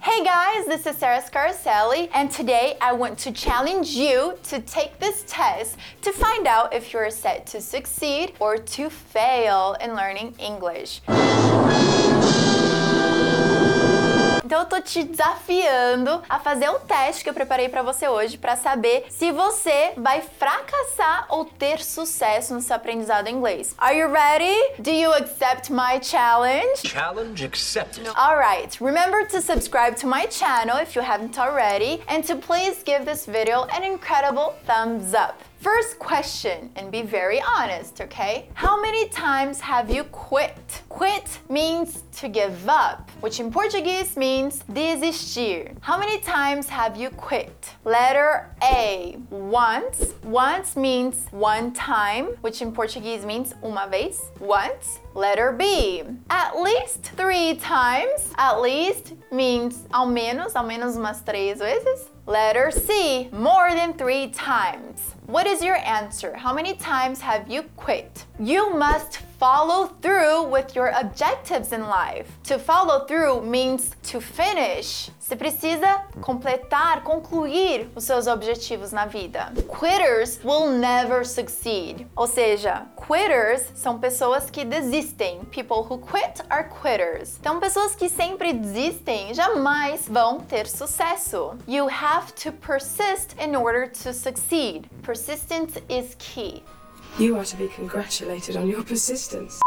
Hey guys, this is Sarah Scarcelli, and today I want to challenge you to take this test to find out if you're set to succeed or to fail in learning English. Então eu tô te desafiando a fazer o teste que eu preparei para você hoje para saber se você vai fracassar ou ter sucesso no seu aprendizado em inglês. Are you ready? Do you accept my challenge? Challenge accepted. All right. Remember to subscribe to my channel if you haven't already and to please give this video an incredible thumbs up. First question, and be very honest, okay? How many times have you quit? Quit means to give up, which in Portuguese means desistir. How many times have you quit? Letter A, once. Once means one time, which in Portuguese means uma vez. Once. Letter B, at least three times. At least means ao menos, ao menos umas três vezes. Letter C, more than three times. What is your answer? How many times have you quit? You must follow through with your objectives in life. To follow through means to finish. Você precisa completar, concluir os seus objetivos na vida. Quitters will never succeed. Ou seja, quitters são pessoas que desistem. People who quit are quitters. Então, pessoas que sempre desistem jamais vão ter sucesso. You have to persist in order to succeed. Persistence is key. You are to be congratulated on your persistence.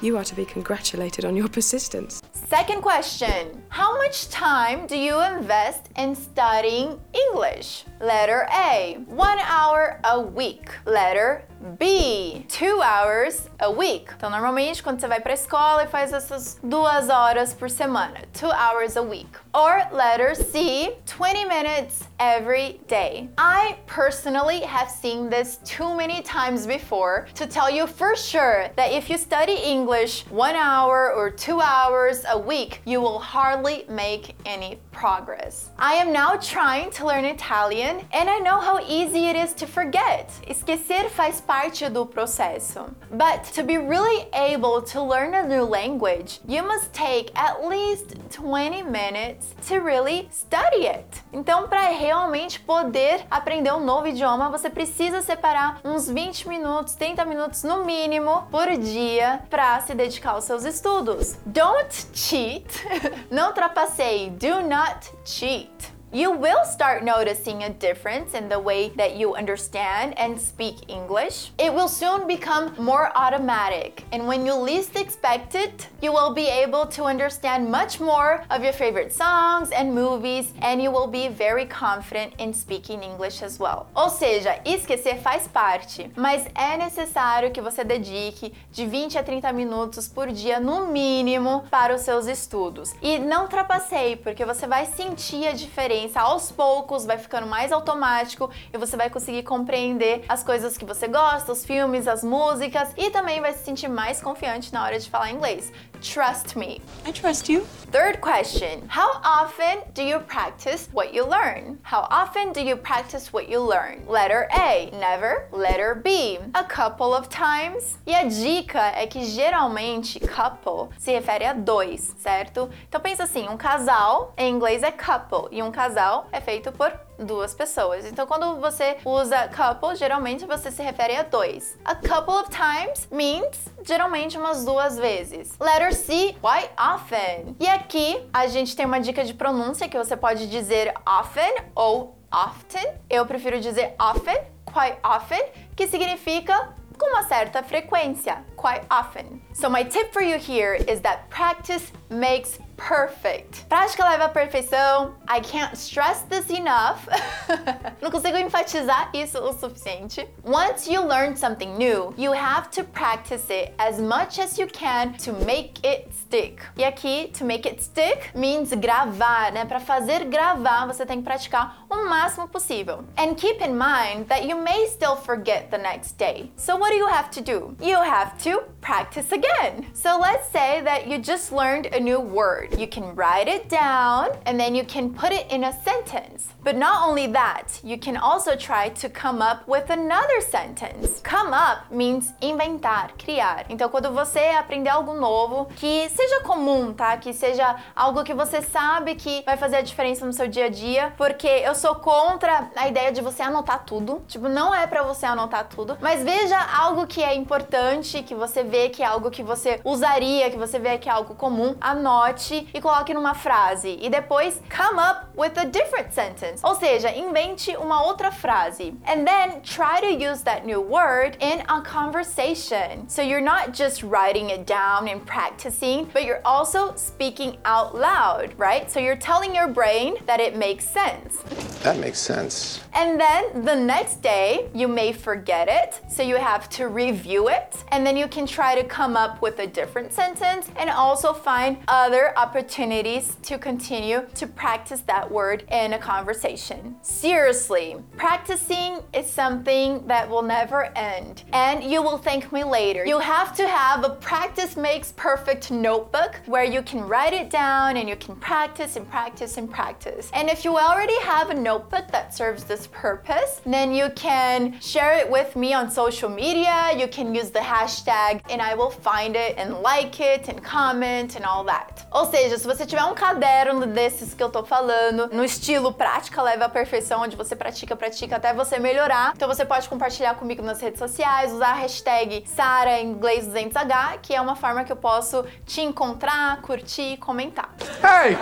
You are to be congratulated on your persistence. Second question How much time do you invest in studying English? Letter A, one hour a week. Letter B, two hours a week. Então, normalmente, quando você vai para a escola e faz essas duas horas por semana, two hours a week. Or letter C, 20 minutes every day. I personally have seen this too many times before to tell you for sure that if you study English one hour or two hours a week, you will hardly make any progress. I am now trying to learn Italian and I know how easy it is to forget. Esquecer faz parte do processo. But to be really able to learn a new language, you must take at least 20 minutes to really study it. Então, para realmente poder aprender um novo idioma, você precisa separar uns 20 minutos, 30 minutos no mínimo por dia para se dedicar aos seus estudos. Don't cheat. Não trapaceie. Do not cheat. You will start noticing a difference in the way that you understand and speak English. It will soon become more automatic, and when you least expect it, you will be able to understand much more of your favorite songs and movies, and you will be very confident in speaking English as well. Ou seja, esquecer faz parte, mas é necessário que você dedique de 20 a 30 minutos por dia, no mínimo, para os seus estudos. E não trapaceie, porque você vai sentir a diferença aos poucos, vai ficando mais automático e você vai conseguir compreender as coisas que você gosta, os filmes, as músicas e também vai se sentir mais confiante na hora de falar inglês. Trust me. I trust you. Third question How often do you practice what you learn? How often do you practice what you learn? Letter A, never. Letter B, a couple of times. E a dica é que geralmente couple se refere a dois, certo? Então pensa assim: um casal em inglês é couple e um casal é feito por duas pessoas. Então, quando você usa couple, geralmente você se refere a dois. A couple of times means geralmente umas duas vezes. Letter C, quite often. E aqui a gente tem uma dica de pronúncia que você pode dizer often ou often. Eu prefiro dizer often, quite often, que significa com uma certa frequência, quite often. So my tip for you here is that practice makes perfect. Prática leva à perfeição. I can't stress this enough. Não consigo enfatizar isso o suficiente. Once you learn something new, you have to practice it as much as you can to make it stick. E aqui, to make it stick means gravar, né? Para fazer gravar, você tem que praticar o máximo possível. And keep in mind that you may still forget the next day. So what do you have to do? You have to practice again. So let's say that you just learned a new word word. You can write it down and then you can put it in a sentence. But not only that, you can also try to come up with another sentence. Come up means inventar, criar. Então, quando você aprender algo novo, que seja comum, tá? Que seja algo que você sabe que vai fazer a diferença no seu dia a dia, porque eu sou contra a ideia de você anotar tudo. Tipo, não é para você anotar tudo, mas veja algo que é importante, que você vê que é algo que você usaria, que você vê que é algo comum, anote e coloque numa frase. E depois come up with a different sentence. Ou seja, invente uma outra frase. And then try to use that new word in a conversation. So you're not just writing it down and practicing, but you're also speaking out loud, right? So you're telling your brain that it makes sense. That makes sense. And then the next day, you may forget it, so you have to review it, and then you can try to come up with a different sentence and also find other opportunities to continue to practice that word in a conversation. Seriously, practicing is something that will never end, and you will thank me later. You have to have a practice makes perfect notebook where you can write it down and you can practice and practice and practice. And if you already have a notebook that serves this purpose, then you can share it with me on social media. You can use the hashtag and I will find it and like it and comment and all that. Ou seja, se você tiver um caderno desses que eu tô falando, no estilo prática leva à perfeição, onde você pratica, pratica até você melhorar, então você pode compartilhar comigo nas redes sociais, usar a hashtag Sara inglês 200H, que é uma forma que eu posso te encontrar, curtir e comentar. Hey!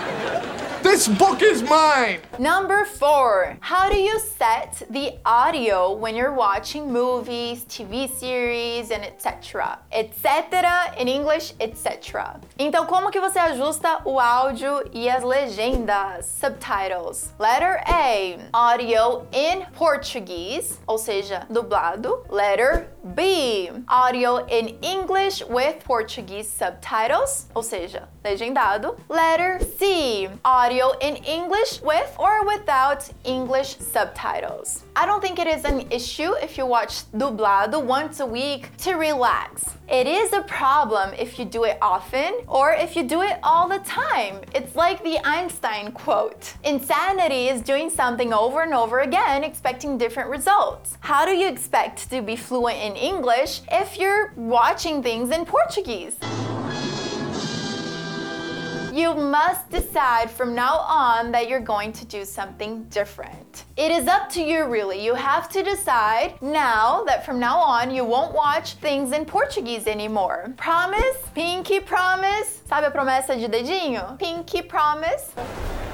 This book is mine! Number four, how do you set the audio when you're watching movies, TV series, and etc. etc. in English, etc. Então, como que você ajusta o áudio e as legendas, subtitles? Letter A, audio in Portuguese, ou seja, dublado. Letter B, audio in English with Portuguese subtitles, ou seja, legendado. Letter C, audio in English with or without English subtitles. I don't think it is an issue if you watch dublado once a week to relax. It is a problem if you do it often or if you do it all the time. It's like the Einstein quote Insanity is doing something over and over again, expecting different results. How do you expect to be fluent in English if you're watching things in Portuguese? You must decide from now on that you're going to do something different. It is up to you, really. You have to decide now that from now on you won't watch things in Portuguese anymore. Promise? Pinky promise? Sabe a promessa de dedinho? Pinky promise?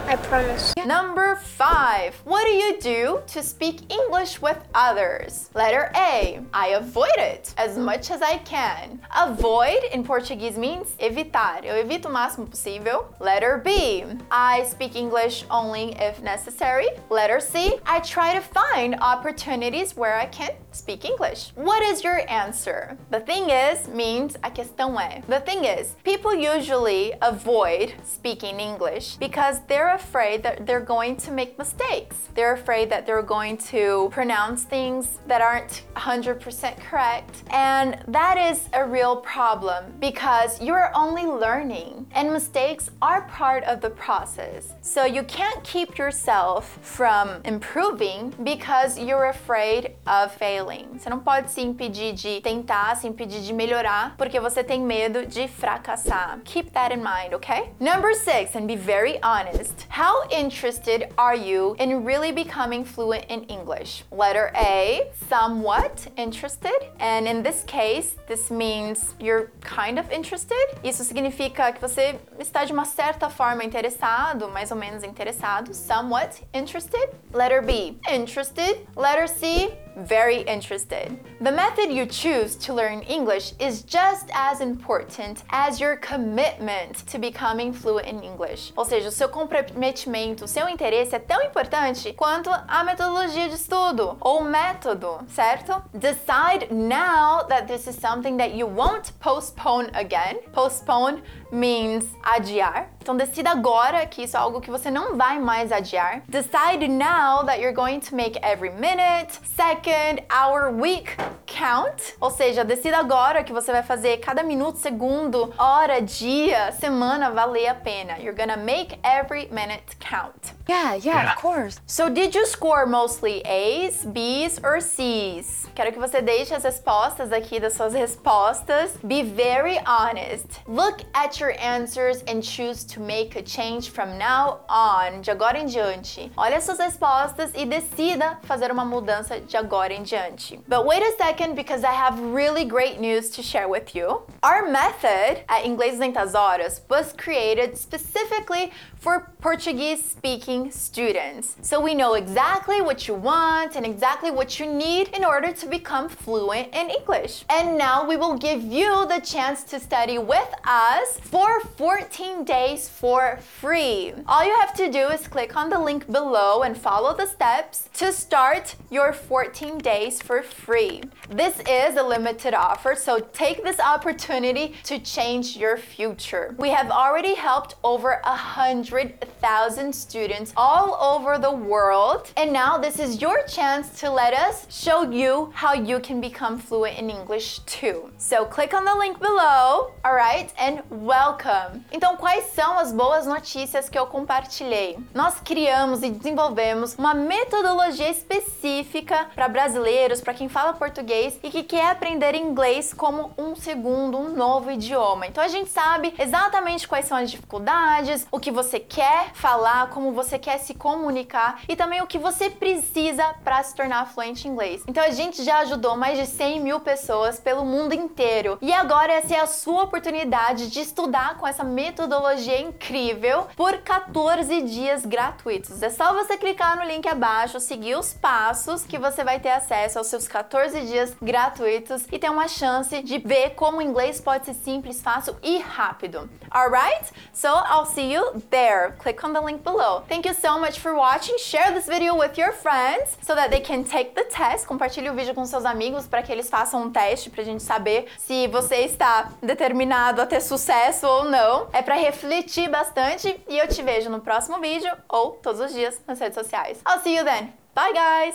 I promise. Number five. What do you do to speak English with others? Letter A. I avoid it as much as I can. Avoid in Portuguese means evitar. Eu evito o máximo possível. Letter B. I speak English only if necessary. Letter C. I try to find opportunities where I can speak English. What is your answer? The thing is means a questão é. The thing is, people usually avoid speaking English because they're afraid that they're going to make mistakes. They're afraid that they're going to pronounce things that aren't 100% correct. And that is a real problem because you're only learning and mistakes are part of the process. So you can't keep yourself from improving because you're afraid of failing. Você não pode se impedir de tentar, se impedir de melhorar porque você tem medo de fracassar. Keep that in mind, okay? Number six, and be very honest. How interested are you in really becoming fluent in English? Letter A, somewhat interested. And in this case, this means you're kind of interested. Isso significa que você está de uma certa forma interessado, mais ou menos interessado. Somewhat interested. Letter B, interested. Letter C, very interested. The method you choose to learn English is just as important as your commitment to becoming fluent in English. Ou seja, o seu comprometimento, o seu interesse é tão importante quanto a metodologia de estudo ou método, certo? Decide now that this is something that you won't postpone again. Postpone means adiar. Então decida agora que isso é algo que você não vai mais adiar. Decide now that you're going to make every minute, second, our week. Count, ou seja, decida agora que você vai fazer cada minuto, segundo, hora, dia, semana valer a pena. You're gonna make every minute count. Yeah, yeah, of course. So did you score mostly A's, B's or C's? Quero que você deixe as respostas aqui das suas respostas. Be very honest. Look at your answers and choose to make a change from now on. De agora em diante. Olha as suas respostas e decida fazer uma mudança de agora em diante. But wait a second because I have really great news to share with you. Our method at Inglês Lentas Horas was created specifically for Portuguese speaking students. So we know exactly what you want and exactly what you need in order to become fluent in English. And now we will give you the chance to study with us for 14 days for free. All you have to do is click on the link below and follow the steps to start your 14 days for free. This is a limited offer, so take this opportunity to change your future. We have already helped over a hundred 100,000 students all over the world. And now this is your chance to let us show you how you can become fluent in English too. So click on the link below, alright? And welcome. Então, quais são as boas notícias que eu compartilhei? Nós criamos e desenvolvemos uma metodologia específica para brasileiros, para quem fala português e que quer aprender inglês como um segundo, um novo idioma. Então a gente sabe exatamente quais são as dificuldades, o que você quer falar, como você quer se comunicar e também o que você precisa para se tornar fluente em inglês. Então a gente já ajudou mais de 100 mil pessoas pelo mundo inteiro e agora essa é a sua oportunidade de estudar com essa metodologia incrível por 14 dias gratuitos. É só você clicar no link abaixo, seguir os passos que você vai ter acesso aos seus 14 dias gratuitos e ter uma chance de ver como o inglês pode ser simples, fácil e rápido. Alright? So I'll see you there. There. Click on the link below. Thank you so much for watching. Share this video with your friends so that they can take the test. Compartilhe o vídeo com seus amigos para que eles façam um teste pra gente saber se você está determinado a ter sucesso ou não. É para refletir bastante e eu te vejo no próximo vídeo ou todos os dias nas redes sociais. I'll see you then. Bye guys.